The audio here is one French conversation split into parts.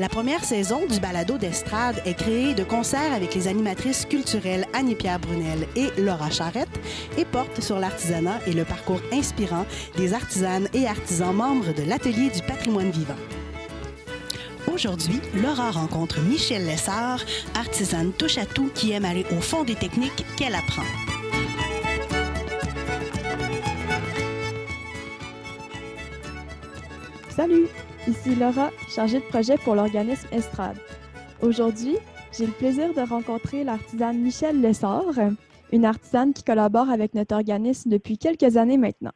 La première saison du balado d'estrade est créée de concert avec les animatrices culturelles Annie-Pierre Brunel et Laura Charrette et porte sur l'artisanat et le parcours inspirant des artisanes et artisans membres de l'Atelier du patrimoine vivant. Aujourd'hui, Laura rencontre Michel Lessard, artisane touche-à-tout qui aime aller au fond des techniques qu'elle apprend. Salut, ici Laura, chargée de projet pour l'organisme Estrade. Aujourd'hui, j'ai le plaisir de rencontrer l'artisane Michel Lessard, une artisane qui collabore avec notre organisme depuis quelques années maintenant.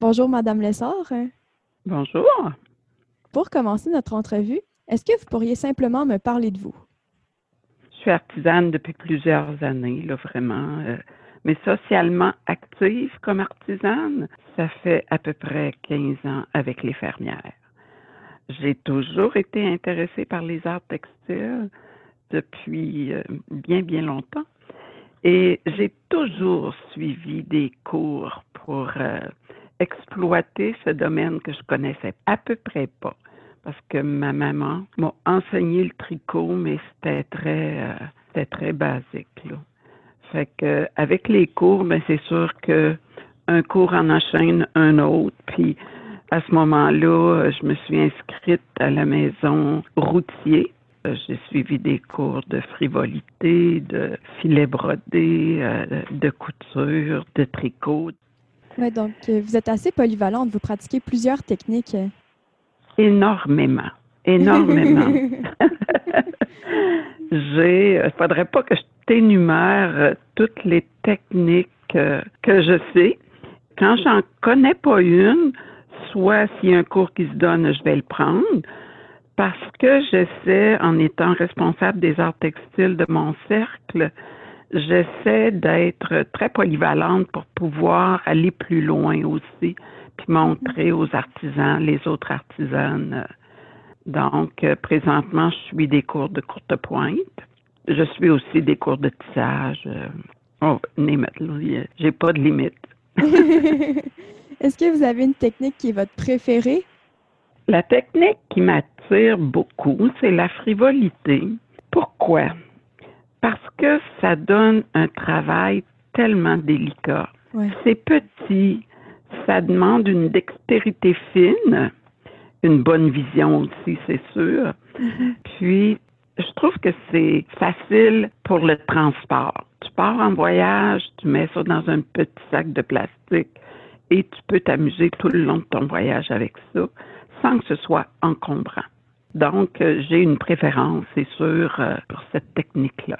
Bonjour, Madame Lessard. Bonjour. Pour commencer notre entrevue, est-ce que vous pourriez simplement me parler de vous? Je suis artisane depuis plusieurs années, là, vraiment. Euh, mais socialement active comme artisane, ça fait à peu près 15 ans avec les fermières. J'ai toujours été intéressée par les arts textiles depuis euh, bien, bien longtemps. Et j'ai toujours suivi des cours pour euh, exploiter ce domaine que je connaissais à peu près pas. Parce que ma maman m'a enseigné le tricot, mais c'était très, euh, c'était très basique. Là. Fait que avec les cours, ben c'est sûr que un cours en enchaîne un autre. Puis à ce moment-là, je me suis inscrite à la maison routier. J'ai suivi des cours de frivolité, de filet brodé, euh, de couture, de tricot. Oui, donc euh, vous êtes assez polyvalente. Vous pratiquez plusieurs techniques. Énormément. Énormément. J'ai, il faudrait pas que je t'énumère toutes les techniques euh, que je sais. Quand j'en connais pas une, soit s'il y a un cours qui se donne, je vais le prendre parce que j'essaie, en étant responsable des arts textiles de mon cercle, j'essaie d'être très polyvalente pour pouvoir aller plus loin aussi, puis montrer aux artisans, les autres artisanes. Donc, euh, présentement, je suis des cours de courte pointe. Je suis aussi des cours de tissage. Euh, oh, j'ai pas de limite. Est-ce que vous avez une technique qui est votre préférée? La technique qui m'attire beaucoup, c'est la frivolité. Pourquoi? Parce que ça donne un travail tellement délicat. C'est petit, ça demande une dextérité fine, une bonne vision aussi, c'est sûr. Mm-hmm. Puis, je trouve que c'est facile pour le transport. Tu pars en voyage, tu mets ça dans un petit sac de plastique et tu peux t'amuser tout le long de ton voyage avec ça sans que ce soit encombrant. Donc, euh, j'ai une préférence, c'est sûr, euh, pour cette technique-là.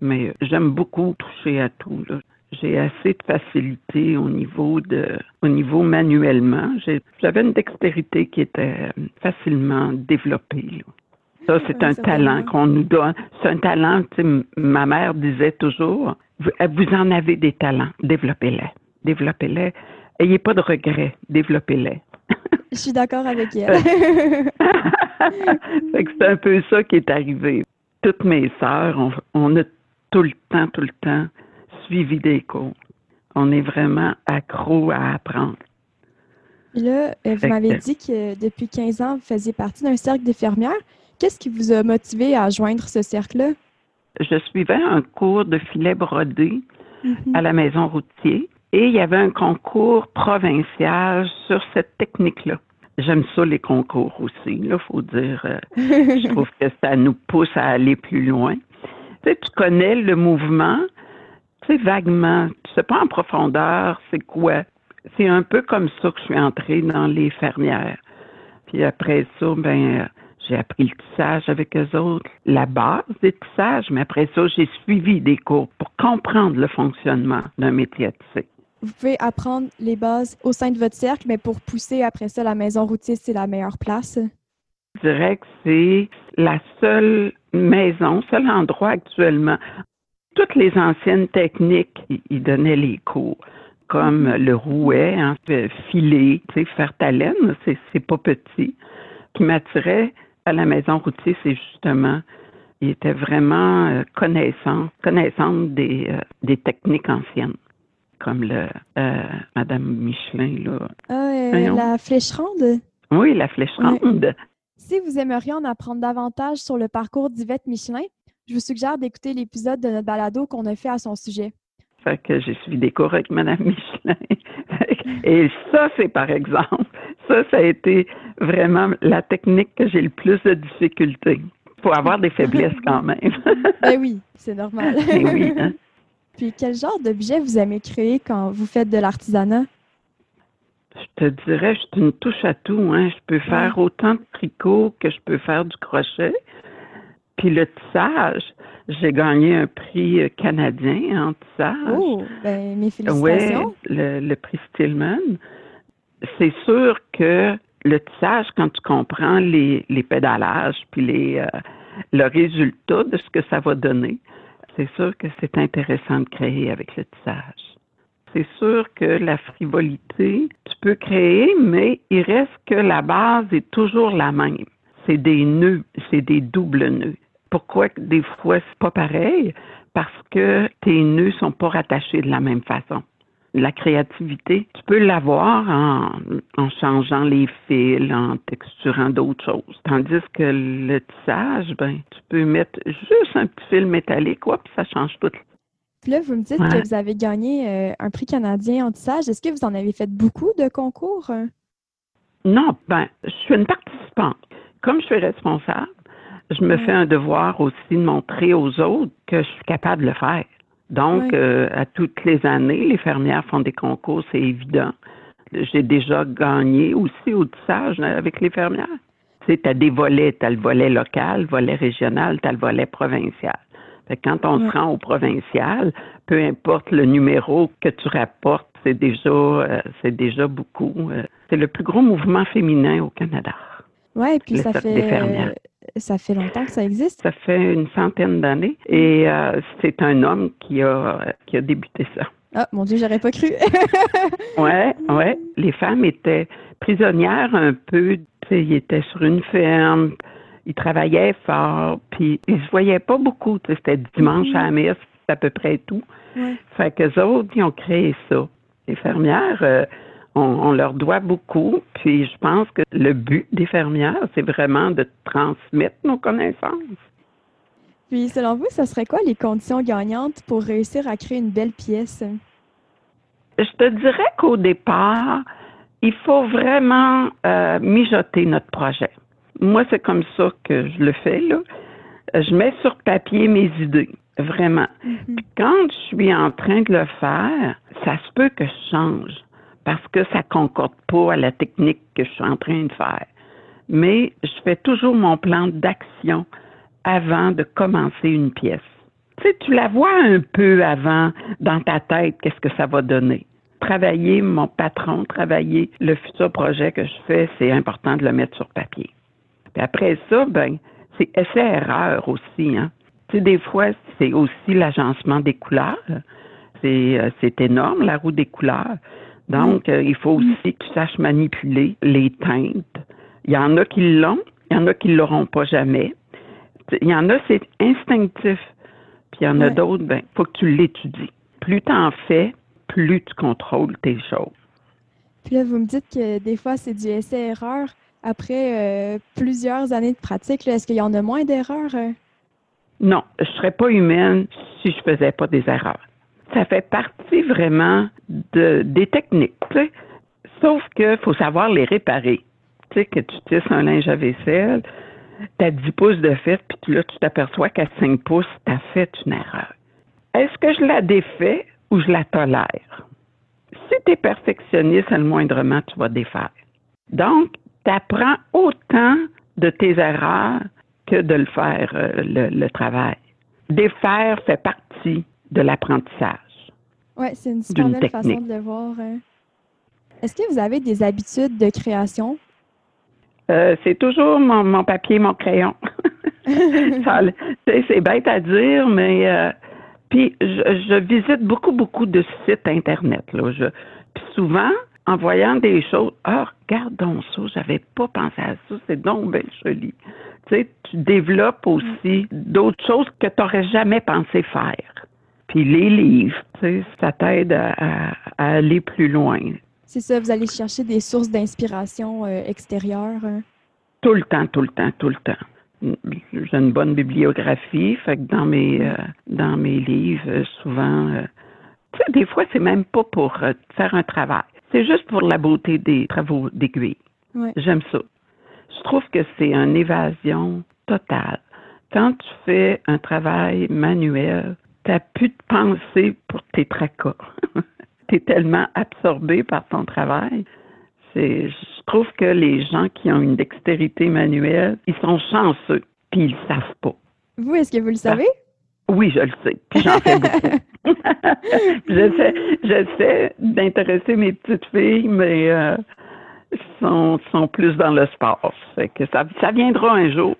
Mais euh, j'aime beaucoup toucher à tout. J'ai assez de facilité au niveau de, au niveau manuellement. J'avais une dextérité qui était facilement développée. Ça, c'est un talent qu'on nous donne. C'est un talent, ma mère disait toujours, vous, vous en avez des talents, développez-les. Développez-les. Ayez pas de regrets, développez-les. Je suis d'accord avec elle. c'est un peu ça qui est arrivé. Toutes mes sœurs, on, a tout le temps, tout le temps suivi des cours. On est vraiment accro à apprendre. Là, euh, vous m'avez dit que depuis 15 ans, vous faisiez partie d'un cercle d'infirmières. Qu'est-ce qui vous a motivé à joindre ce cercle-là? Je suivais un cours de filet brodé Mhm. à la maison routier et il y avait un concours provincial sur cette technique-là. J'aime ça, les concours aussi, il faut dire. euh, je trouve que ça nous pousse à aller plus loin. Tu sais, tu connais le mouvement, tu sais, vaguement. Tu sais pas en profondeur c'est quoi. C'est un peu comme ça que je suis entrée dans les fermières. Puis après ça, ben, euh, j'ai appris le tissage avec eux autres, la base des tissages, mais après ça, j'ai suivi des cours pour comprendre le fonctionnement d'un métier à tisser. Vous pouvez apprendre les bases au sein de votre cercle, mais pour pousser après ça, la maison routier, c'est la meilleure place. Je dirais que c'est la seule maison, seul endroit actuellement toutes les anciennes techniques, il donnait les cours comme le rouet, hein, filer, faire ta laine, c'est pas petit. qui m'attirait à la maison routier, c'est justement, il était vraiment euh, connaissant, connaissante des, euh, des techniques anciennes, comme le euh, Madame Michelin. Là. Ah, la flèche ronde? Oui, la flèche ronde. Si vous aimeriez en apprendre davantage sur le parcours d'Yvette Michelin, je vous suggère d'écouter l'épisode de notre balado qu'on a fait à son sujet. Fait que j'ai suivi des cours avec Mme Michelin. Et ça, c'est par exemple, ça, ça a été vraiment la technique que j'ai le plus de difficultés. Il faut avoir des faiblesses quand même. ben oui, c'est normal. Ben oui, hein. Puis quel genre d'objet vous aimez créer quand vous faites de l'artisanat? Je te dirais, je suis une touche à tout. Hein. Je peux faire autant de tricot que je peux faire du crochet. Puis le tissage, j'ai gagné un prix canadien en tissage. Oh, ben mes félicitations. Oui, le, le prix Stillman. C'est sûr que le tissage, quand tu comprends les, les pédalages puis les, euh, le résultat de ce que ça va donner, c'est sûr que c'est intéressant de créer avec le tissage. C'est sûr que la frivolité, tu peux créer, mais il reste que la base est toujours la même. C'est des nœuds, c'est des doubles nœuds. Pourquoi des fois c'est pas pareil? Parce que tes nœuds sont pas rattachés de la même façon. La créativité, tu peux l'avoir en, en changeant les fils, en texturant d'autres choses. Tandis que le tissage, ben, tu peux mettre juste un petit fil métallique, quoi, puis ça change tout. Puis là, vous me dites que vous avez gagné euh, un prix canadien en tissage. Est-ce que vous en avez fait beaucoup de concours? Non, ben, je suis une participante. Comme je suis responsable, je me fais un devoir aussi de montrer aux autres que je suis capable de le faire. Donc, euh, à toutes les années, les fermières font des concours, c'est évident. J'ai déjà gagné aussi au tissage avec les fermières. Tu sais, as des volets, tu as le volet local, le volet régional, tu as le volet provincial. quand on se rend au provincial, peu importe le numéro que tu rapportes, c'est déjà, euh, c'est déjà beaucoup. Euh, c'est le plus gros mouvement féminin au Canada. Oui, puis ça fait, ça fait longtemps que ça existe? Ça fait une centaine d'années et euh, c'est un homme qui a, qui a débuté ça. Ah, mon Dieu, j'aurais pas cru. ouais, ouais. Les femmes étaient prisonnières un peu. Ils étaient sur une ferme, ils travaillaient fort, puis ils se voyaient pas beaucoup. C'était dimanche à la messe, c'est à peu près tout. Ouais. Fait qu'eux autres, ils ont créé ça. Les fermières, euh, on, leur doit beaucoup. Puis je pense que le but des fermières, c'est vraiment de transmettre nos connaissances. Puis selon vous, ce serait quoi les conditions gagnantes pour réussir à créer une belle pièce? Je te dirais qu'au départ, il faut vraiment euh, mijoter notre projet. Moi, c'est comme ça que je le fais. Là. Je mets sur papier mes idées, vraiment. Puis quand je suis en train de le faire, ça se peut que je change parce que ça concorde pas à la technique que je suis en train de faire. Mais je fais toujours mon plan d'action avant de commencer une pièce. Tu sais, tu la vois un peu avant dans ta tête, qu'est-ce que ça va donner. Travailler mon patron, travailler le futur projet que je fais, c'est important de le mettre sur papier. Puis après ça, ben, c'est essai-erreur aussi, hein. Tu sais, des fois, c'est aussi l'agencement des couleurs. C'est, euh, c'est énorme, la roue des couleurs. Donc, euh, il faut aussi que tu saches manipuler les teintes. Il y en a qui l'ont, il y en a qui ne l'auront pas jamais. Il y en a, c'est instinctif. Puis il y en a d'autres, ben, faut que tu l'étudies. Plus tu en fais, plus tu contrôles tes choses. Puis là, vous me dites que des fois, c'est du essai-erreur. Après euh, plusieurs années de pratique, est-ce qu'il y en a moins d'erreurs? Euh? Non, je ne serais pas humaine si je ne faisais pas des erreurs ça fait partie vraiment de, des techniques. Sauf qu'il faut savoir les réparer. Tu sais, que tu tisses un linge à vaisselle, tu as 10 pouces de fête, puis là, tu t'aperçois qu'à 5 pouces, tu as fait une erreur. Est-ce que je la défais ou je la tolère? Si tu es perfectionniste, le moindrement, tu vas défaire. Donc, tu apprends autant de tes erreurs que de le faire, euh, le, le travail. Défaire fait partie de l'apprentissage. Oui, c'est une super belle façon de le voir. Hein. Est-ce que vous avez des habitudes de création? Euh, c'est toujours mon, papier, mon crayon. c'est bête à dire, mais euh, Puis je, visite beaucoup, beaucoup de sites Internet. Là. Je, puis souvent, en voyant des choses, ah, regarde donc ça, j'avais pas pensé à ça, c'est donc bien joli. Tu sais, tu développes aussi d'autres choses que tu n'aurais jamais pensé faire. Puis les livres, tu sais, ça t'aide à, aller plus loin. C'est ça, vous allez chercher des sources d'inspiration euh, extérieures. Hein? Tout le temps, tout le temps, tout le temps j'ai une bonne bibliographie, fait que dans mes euh, dans mes livres, souvent, euh, tu sais, des fois, c'est même pas pour faire un travail. C'est juste pour la beauté des travaux d'aiguille. J'aime ça. Je trouve que c'est une évasion totale. Quand tu fais un travail manuel, tu n'as plus de pensée pour tes tracas. tu es tellement absorbé par ton travail je trouve que les gens qui ont une dextérité manuelle, ils sont chanceux, puis ils le savent pas. Vous, est-ce que vous le savez? oui, je le sais. Puis j'en fais beaucoup. j'essaie, j'essaie d'intéresser mes petites filles, mais euh, sont, sont plus dans le sport. Fait que ça, ça viendra un jour.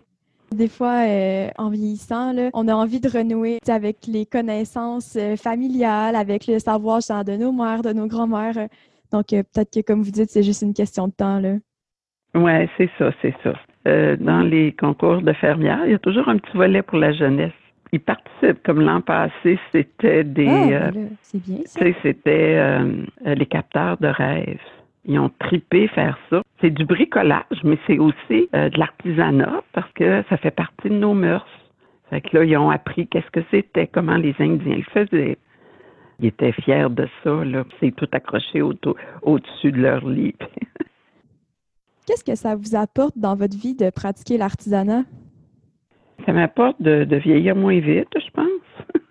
Des fois, euh, en vieillissant, là, on a envie de renouer avec les connaissances euh, familiales, avec le savoir de nos mères, de nos grands-mères. Donc, euh, peut-être que, comme vous dites, c'est juste une question de temps. Oui, c'est ça, c'est ça. Dans les concours de fermières, il y a toujours un petit volet pour la jeunesse. Ils participent, comme l'an passé, c'était des. Ah, euh, c'est bien ça. C'était les capteurs de rêves. Ils ont tripé faire ça. C'est du bricolage, mais c'est aussi de l'artisanat parce que ça fait partie de nos mœurs. Fait que là, ils ont appris qu'est-ce que c'était, comment les Indiens le faisaient. Ils étaient fiers de ça, là. C'est tout accroché au-dessus de leur lit. Qu'est-ce que ça vous apporte dans votre vie de pratiquer l'artisanat? Ça m'apporte de, vieillir moins vite, je pense.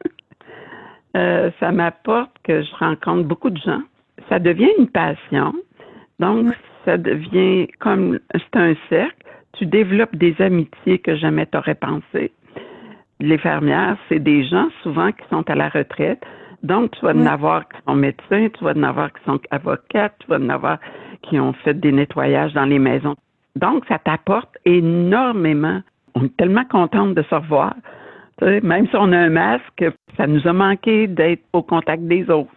Euh, ça m'apporte que je rencontre beaucoup de gens. Ça devient une passion. Donc, ça devient comme c'est un cercle. Tu développes des amitiés que jamais tu aurais pensé. Les fermières, c'est des gens souvent qui sont à la retraite, donc, tu vas en avoir qui sont médecins, tu vas en avoir qui sont avocates, tu vas en avoir qui ont fait des nettoyages dans les maisons. Donc, ça t'apporte énormément. On est tellement contente de se revoir. même si on a un masque, ça nous a manqué d'être au contact des autres.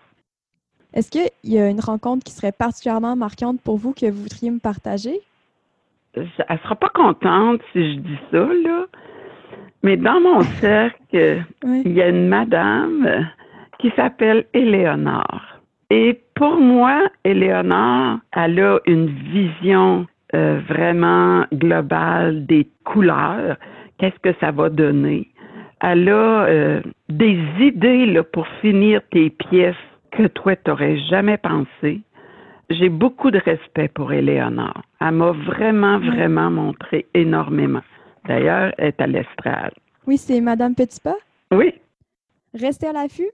Est-ce qu'il y a une rencontre qui serait particulièrement marquante pour vous que vous voudriez me partager? Elle ne sera pas contente si je dis ça, là. Mais dans mon cercle, il y a une madame qui s'appelle Éléonore. Et pour moi, Éléonore, elle a une vision euh, vraiment globale des couleurs. Qu'est-ce que ça va donner? Elle a euh, des idées là, pour finir tes pièces que toi, tu n'aurais jamais pensé. J'ai beaucoup de respect pour Éléonore. Elle m'a vraiment, vraiment montré énormément. D'ailleurs, elle est à l'estrade. Oui, c'est Madame Petitpas? Oui. Restez à l'affût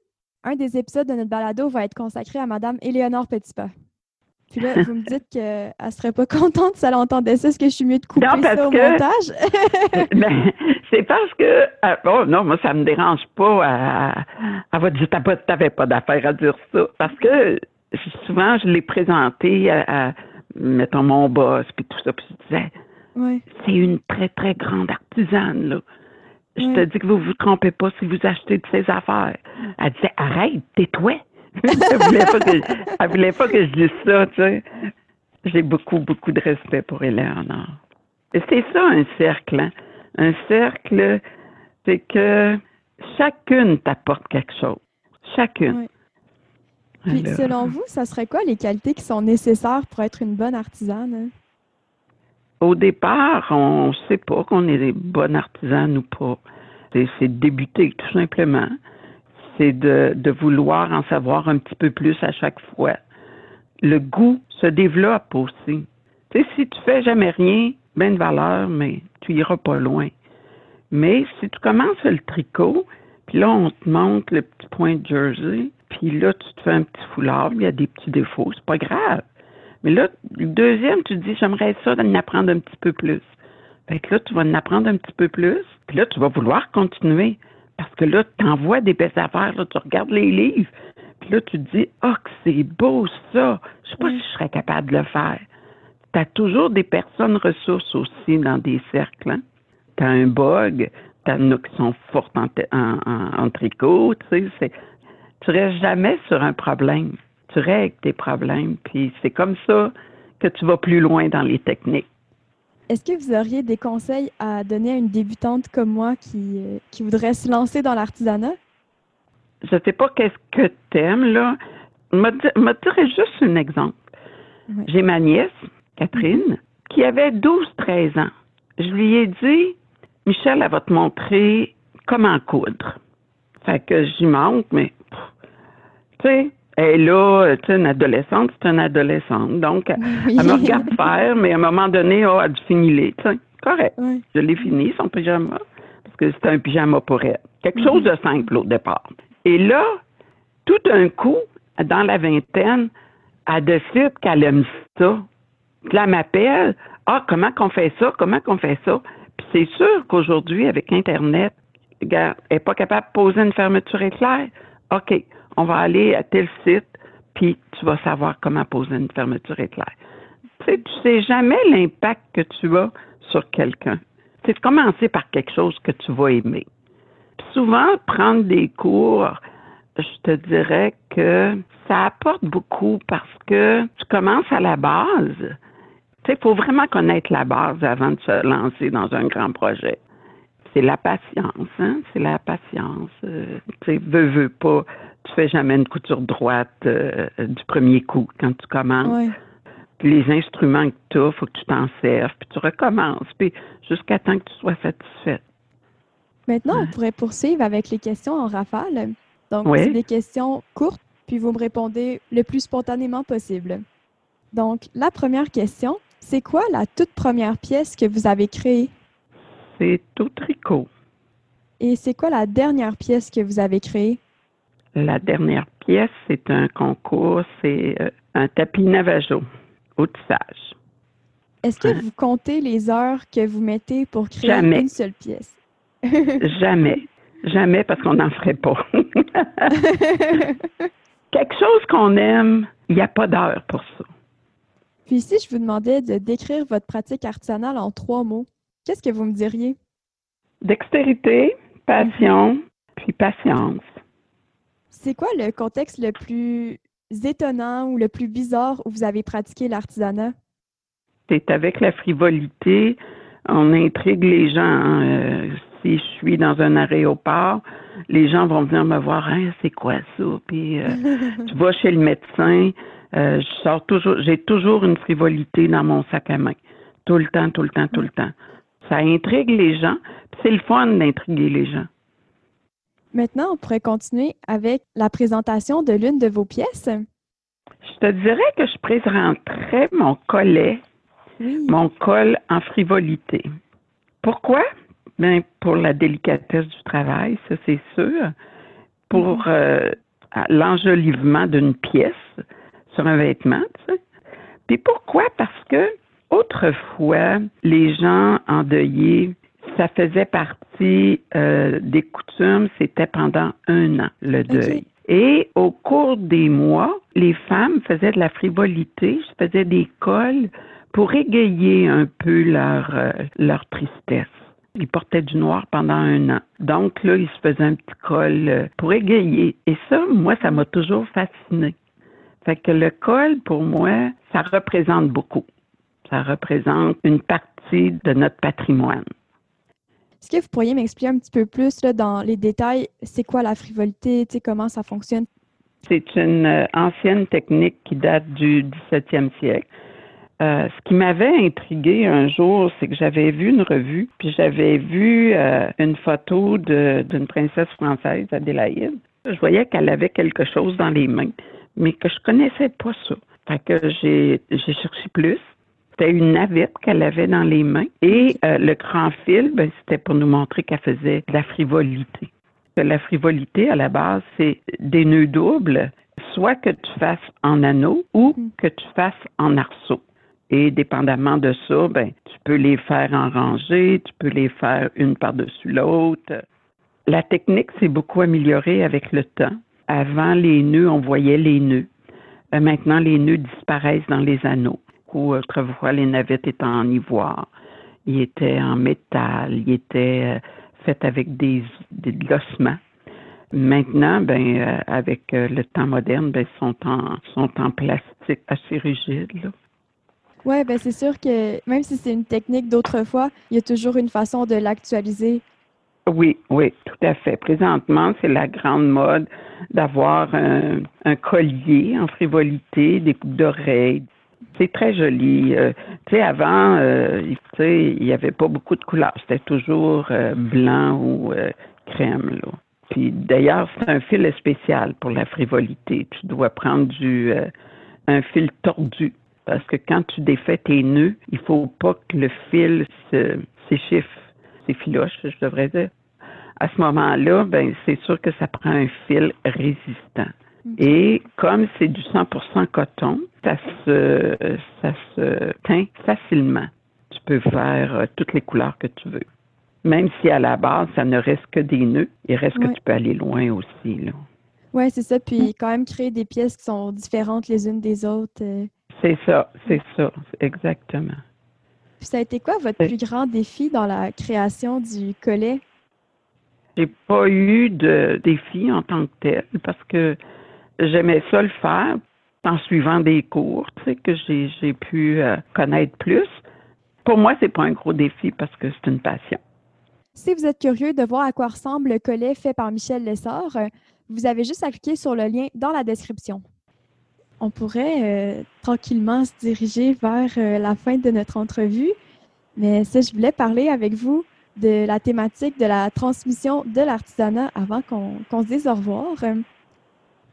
un des épisodes de notre balado va être consacré à Madame Éléonore Petitpas. Puis là, vous me dites qu'elle ne serait pas contente si elle entendait ça. Est-ce que je suis mieux de couper ça au montage? ben, c'est parce que, oh non, moi, ça me dérange pas. Elle va dire, t'avais pas d'affaire à dire ça. Parce que souvent, je l'ai présenté à, mettons, mon boss, puis tout ça. Puis je disais, c'est une très, très grande artisane, là. Je te dis que vous vous trompez pas si vous achetez de ses affaires. Elle disait, arrête, tais-toi. Elle voulait pas que, voulait pas que je dise ça, tu sais. J'ai beaucoup, beaucoup de respect pour Eleanor. Et c'est ça un cercle, hein? Un cercle, c'est que chacune t'apporte quelque chose. Chacune. Puis, selon vous, ça serait quoi les qualités qui sont nécessaires pour être une bonne artisane? Hein? Au départ, on ne sait pas qu'on est des bonnes artisanes ou pas. C'est débuter, tout simplement. C'est de, vouloir en savoir un petit peu plus à chaque fois. Le goût se développe aussi. Tu sais, si tu fais jamais rien, ben de valeur, mais tu iras pas loin. Mais si tu commences le tricot, puis là, on te montre le petit point de jersey, puis là, tu te fais un petit foulard, il y a des petits défauts, c'est pas grave. Mais là, le deuxième, tu te dis, j'aimerais ça d'en apprendre un petit peu plus. Fait que là, tu vas en apprendre un petit peu plus, puis là, tu vas vouloir continuer. Parce que là, tu envoies des belles affaires, là, tu regardes les livres, puis là, tu te dis, oh, que c'est beau ça, je sais pas si je serais capable de le faire. Tu as toujours des personnes ressources aussi dans des cercles. Hein? Tu as un bug, t'en as qui sont fortes en, en, tricot, tu sais, tu restes jamais sur un problème. Tu règles tes problèmes, puis c'est comme ça que tu vas plus loin dans les techniques. Est-ce que vous auriez des conseils à donner à une débutante comme moi qui, euh, qui voudrait se lancer dans l'artisanat? Je sais pas qu'est-ce que tu aimes, là. Je me dirais juste un exemple. J'ai ma nièce, Catherine, mhm. qui avait 12-13 ans. Je lui ai dit, Michel, elle va te montrer comment coudre. Fait que j'y manque, mais tu sais, est là, tu sais, une adolescente, c'est une adolescente. Donc, elle me regarde faire, mais à un moment donné, oh, elle a fini les, correct. Je l'ai fini, son pyjama, parce que c'était un pyjama pour elle. Quelque chose de simple au départ. Et là, tout d'un coup, dans la vingtaine, elle décide qu'elle aime ça. Puis là, elle m'appelle. Ah, comment qu'on fait ça? Comment qu'on fait ça? Puis c'est sûr qu'aujourd'hui, avec Internet, elle n'est pas capable de poser une fermeture éclair. OK, on va aller à tel site, puis tu vas savoir comment poser une fermeture éclair. Tu sais, tu sais jamais l'impact que tu as sur quelqu'un. C'est commencer par quelque chose que tu vas aimer. souvent, prendre des cours, je te dirais que ça apporte beaucoup parce que tu commences à la base. Il faut vraiment connaître la base avant de se lancer dans un grand projet. C'est la patience, hein? C'est la patience. Euh, tu sais, veux, veux pas tu fais jamais une couture droite euh, du premier coup quand tu commences. les instruments que tu as, il faut que tu t'en serves, puis tu recommences, puis jusqu'à temps que tu sois satisfaite. Maintenant, on pourrait poursuivre avec les questions en rafale. Donc, c'est des questions courtes, puis vous me répondez le plus spontanément possible. Donc, la première question, c'est quoi la toute première pièce que vous avez créée? C'est au tricot. Et c'est quoi la dernière pièce que vous avez créée? La dernière pièce, c'est un concours, c'est euh, un tapis Navajo au tissage. Est-ce que vous comptez les heures que vous mettez pour créer une seule pièce? Jamais. Jamais parce qu'on n'en ferait pas. Quelque chose qu'on aime, il n'y a pas d'heure pour ça. Puis si je vous demandais de décrire votre pratique artisanale en trois mots, qu'est-ce que vous me diriez? Dextérité, passion, puis patience. C'est quoi le contexte le plus étonnant ou le plus bizarre où vous avez pratiqué l'artisanat? C'est avec la frivolité. On intrigue les gens. Hein. Euh, si je suis dans un aéroport, les gens vont venir me voir. Hein, c'est quoi ça? Puis euh, tu vas chez le médecin. Euh, je sors toujours. J'ai toujours une frivolité dans mon sac à main. Tout le temps, tout le temps, tout le temps. Ça intrigue les gens. C'est le fun d'intriguer les gens. Maintenant, on pourrait continuer avec la présentation de l'une de vos pièces. Je te dirais que je présenterais mon collet, mon col en frivolité. Pourquoi? Bien, pour la délicatesse du travail, ça c'est sûr. Pour mhm. euh, l'enjolivement d'une pièce sur un vêtement, tu sais. Puis pourquoi? Parce que autrefois, les gens endeuillés ça faisait partie euh, des coutumes, c'était pendant un an, le deuil. Et au cours des mois, les femmes faisaient de la frivolité, faisaient des cols pour égayer un peu leur, euh, leur tristesse. Ils portaient du noir pendant un an. Donc là, ils se faisaient un petit col euh, pour égayer. Et ça, moi, ça m'a toujours fasciné. Fait que le col, pour moi, ça représente beaucoup. Ça représente une partie de notre patrimoine. Est-ce que vous pourriez m'expliquer un petit peu plus là, dans les détails, c'est quoi la frivolité, comment ça fonctionne? C'est une euh, ancienne technique qui date du 17e siècle. Euh, ce qui m'avait intrigué un jour, c'est que j'avais vu une revue, puis j'avais vu euh, une photo d'une princesse française, Adélaïde. Je voyais qu'elle avait quelque chose dans les mains, mais que je connaissais pas ça. J'ai cherché plus. C'était une navette qu'elle avait dans les mains. Et euh, le grand fil, ben, c'était pour nous montrer qu'elle faisait de la frivolité. La frivolité, à la base, c'est des nœuds doubles, soit que tu fasses en anneau ou mm. que tu fasses en arceau. Et dépendamment de ça, ben, tu peux les faire en rangée, tu peux les faire une par-dessus l'autre. La technique s'est beaucoup améliorée avec le temps. Avant les nœuds, on voyait les nœuds. Euh, maintenant, les nœuds disparaissent dans les anneaux autrefois, les navettes étaient en ivoire, ils étaient en métal, ils étaient euh, faites avec des, des de l'ossement. Maintenant, ben, euh, avec euh, le temps moderne, ben, sont en, sont en plastique assez rigide. Oui, ben c'est sûr que même si c'est une technique d'autrefois, il y a toujours une façon de l'actualiser. Oui, oui, tout à fait. Présentement, c'est la grande mode d'avoir un, un collier en frivolité, des coupes d'oreilles. C'est très joli. Euh, tu sais, avant, euh, il n'y avait pas beaucoup de couleurs. C'était toujours euh, blanc ou crème, là. Puis d'ailleurs, c'est un fil spécial pour la frivolité. Tu dois prendre du un fil tordu parce que quand tu défais tes nœuds, il faut pas que le fil s'échiffe, s'effiloche, je devrais dire. À ce moment-là, ben c'est sûr que ça prend un fil résistant. Et comme c'est du 100% coton, ça se ça se teint facilement. Tu peux faire euh, toutes les couleurs que tu veux. Même si à la base, ça ne reste que des nœuds, il reste que tu peux aller loin aussi. Là. Oui, c'est ça. Puis quand même créer des pièces qui sont différentes les unes des autres. euh. C'est ça, c'est ça, exactement. Puis ça a été quoi votre plus grand défi dans la création du collet? J'ai pas eu de défi en tant que tel parce que j'aimais ça le faire en suivant des cours, tu sais, que j'ai j'ai pu euh, connaître plus. Pour moi, c'est pas un gros défi parce que c'est une passion. Si vous êtes curieux de voir à quoi ressemble le collet fait par Michel Lessard, euh, vous avez juste à cliquer sur le lien dans la description. On pourrait euh, tranquillement se diriger vers euh, la fin de notre entrevue, mais ça, je voulais parler avec vous de la thématique de la transmission de l'artisanat avant qu'on qu'on se dise au revoir.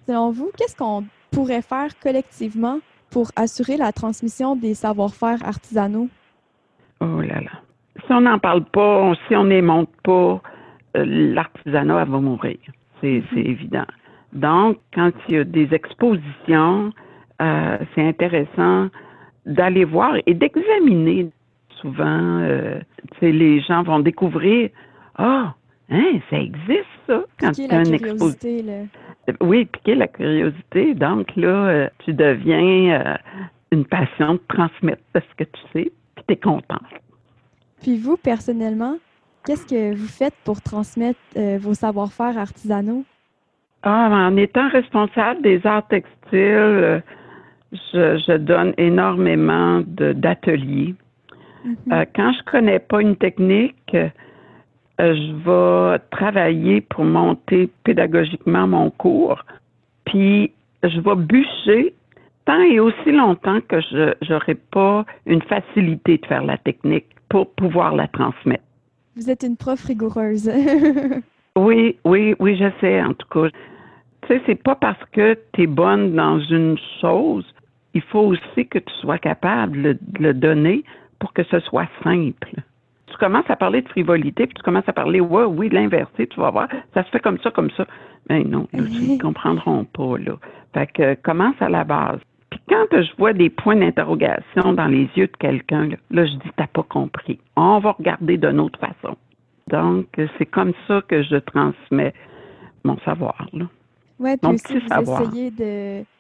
Selon vous, qu'est-ce qu'on pourrait faire collectivement pour assurer la transmission des savoir-faire artisanaux? Oh là là. Si on n'en parle pas, si on n'émonte pas, euh, l'artisanat va mourir. C'est c'est évident. Donc, quand il y a des expositions, euh, c'est intéressant d'aller voir et d'examiner. Souvent, euh, les gens vont découvrir Ah, hein, ça existe ça quand Piquer tu as la une exposition. curiosité, là. Oui, piquer la curiosité. Donc là, euh, tu deviens euh, une passion de transmettre ce que tu sais, puis tu es content. Puis vous, personnellement, qu'est-ce que vous faites pour transmettre euh, vos savoir-faire artisanaux? Ah, en étant responsable des arts textiles, je, je donne énormément d'ateliers. Mhm. Euh, quand je connais pas une technique, je vais travailler pour monter pédagogiquement mon cours, puis je vais bûcher tant et aussi longtemps que je n'aurai pas une facilité de faire la technique pour pouvoir la transmettre. Vous êtes une prof rigoureuse. Oui, oui, oui, je sais, en tout cas. Tu sais, c'est pas parce que tu es bonne dans une chose, il faut aussi que tu sois capable de le, de le donner pour que ce soit simple. Tu commences à parler de frivolité, puis tu commences à parler, ouais, oui, de l'inversé, tu vas voir, ça se fait comme ça, comme ça. Mais non, là, ils ne comprendront pas, là. Fait que commence à la base. Puis quand je vois des points d'interrogation dans les yeux de quelqu'un, là, là, je dis, t'as pas compris. On va regarder d'une autre façon. Donc, c'est comme ça que je transmets mon savoir. Là. Oui, puis aussi, vous savoir. essayez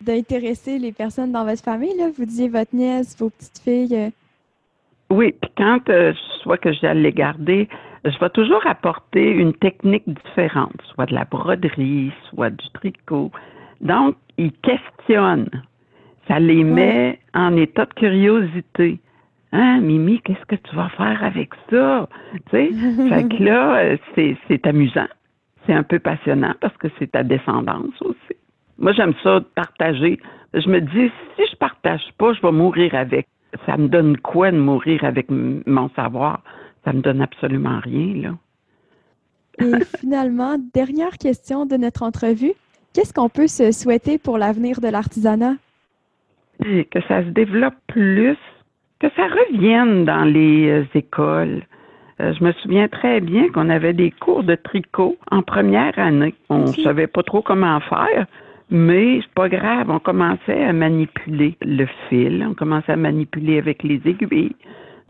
d'intéresser les personnes dans votre famille. Là. Vous disiez votre nièce, vos petites filles. Oui, puis quand euh, soit que j'allais les garder, je vais toujours apporter une technique différente, soit de la broderie, soit du tricot. Donc, ils questionnent. Ça les met en état de curiosité. Hein, Mimi, qu'est-ce que tu vas faire avec ça? Tu sais, fait que là, euh, c'est, c'est amusant. C'est un peu passionnant parce que c'est ta descendance aussi. Moi, j'aime ça de partager. Je me dis, si je partage pas, je vais mourir avec. Ça me donne quoi de mourir avec mon savoir? Ça me donne absolument rien, là. Et finalement, dernière question de notre entrevue. Qu'est-ce qu'on peut se souhaiter pour l'avenir de l'artisanat? Que ça se développe plus, que ça revienne dans les euh, écoles. Euh, je me souviens très bien qu'on avait des cours de tricot en première année. On Ok. savait pas trop comment faire, mais c'est pas grave. On commençait à manipuler le fil, on commençait à manipuler avec les aiguilles.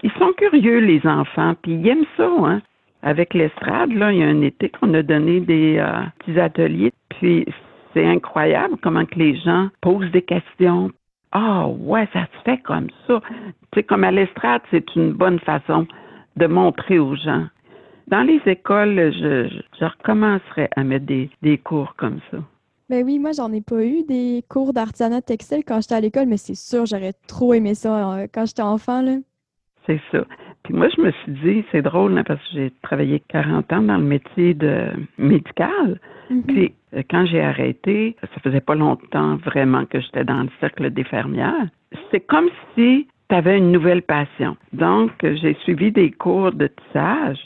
Ils sont curieux, les enfants, puis ils aiment ça, hein. Avec l'estrade, là, il y a un été qu'on a donné des euh, petits ateliers, puis c'est incroyable comment que les gens posent des questions. Ah ouais, ça se fait comme ça. Tu sais, comme à l'estrade, c'est une bonne façon de montrer aux gens. Dans les écoles, je, je recommencerais à mettre des, des cours comme ça. Ben oui, moi, j'en ai pas eu des cours d'artisanat textile quand j'étais à l'école, mais c'est sûr, j'aurais trop aimé ça euh, quand j'étais enfant. Là. C'est ça. Puis moi, je me suis dit, c'est drôle, hein, parce que j'ai travaillé 40 ans dans le métier de médical. Mhm. Puis euh, quand j'ai arrêté, ça faisait pas longtemps vraiment que j'étais dans le cercle des fermières. C'est comme si tu avais une nouvelle passion. Donc, j'ai suivi des cours de tissage.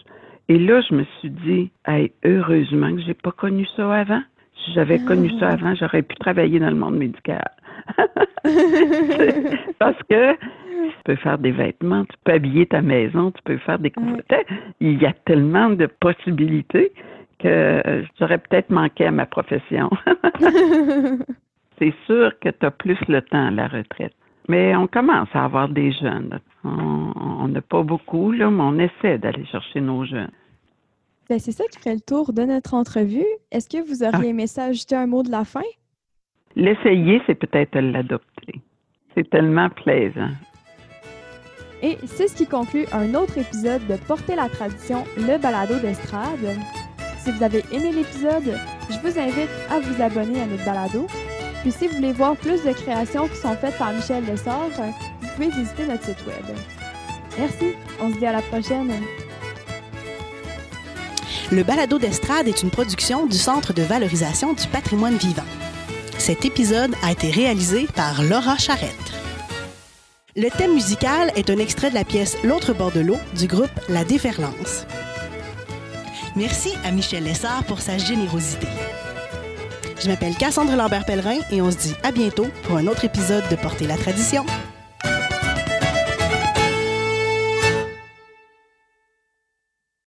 Et là, je me suis dit, hey, heureusement que j'ai pas connu ça avant. Si j'avais connu ça avant, j'aurais pu travailler dans le monde médical. Parce que tu peux faire des vêtements, tu peux habiller ta maison, tu peux faire des couvertures. Il y a tellement de possibilités que euh, j'aurais peut-être manqué à ma profession. C'est sûr que tu as plus le temps à la retraite. Mais on commence à avoir des jeunes. On n'a pas beaucoup, là, mais on essaie d'aller chercher nos jeunes. Ben, c'est ça qui fait le tour de notre entrevue. Est-ce que vous auriez aimé ça ajouter un mot de la fin? L'essayer, c'est peut-être l'adopter. C'est tellement plaisant. Et c'est ce qui conclut un autre épisode de Porter la tradition, le balado d'estrade. Si vous avez aimé l'épisode, je vous invite à vous abonner à notre balado. Puis si vous voulez voir plus de créations qui sont faites par Michel Lessard, vous pouvez visiter notre site web. Merci, on se dit à la prochaine. Le balado d'estrade est une production du Centre de valorisation du patrimoine vivant. Cet épisode a été réalisé par Laura Charrette. Le thème musical est un extrait de la pièce L'autre bord de l'eau du groupe La Déferlance. Merci à Michel Lessard pour sa générosité. Je m'appelle Cassandre Lambert-Pellerin et on se dit à bientôt pour un autre épisode de Porter la tradition.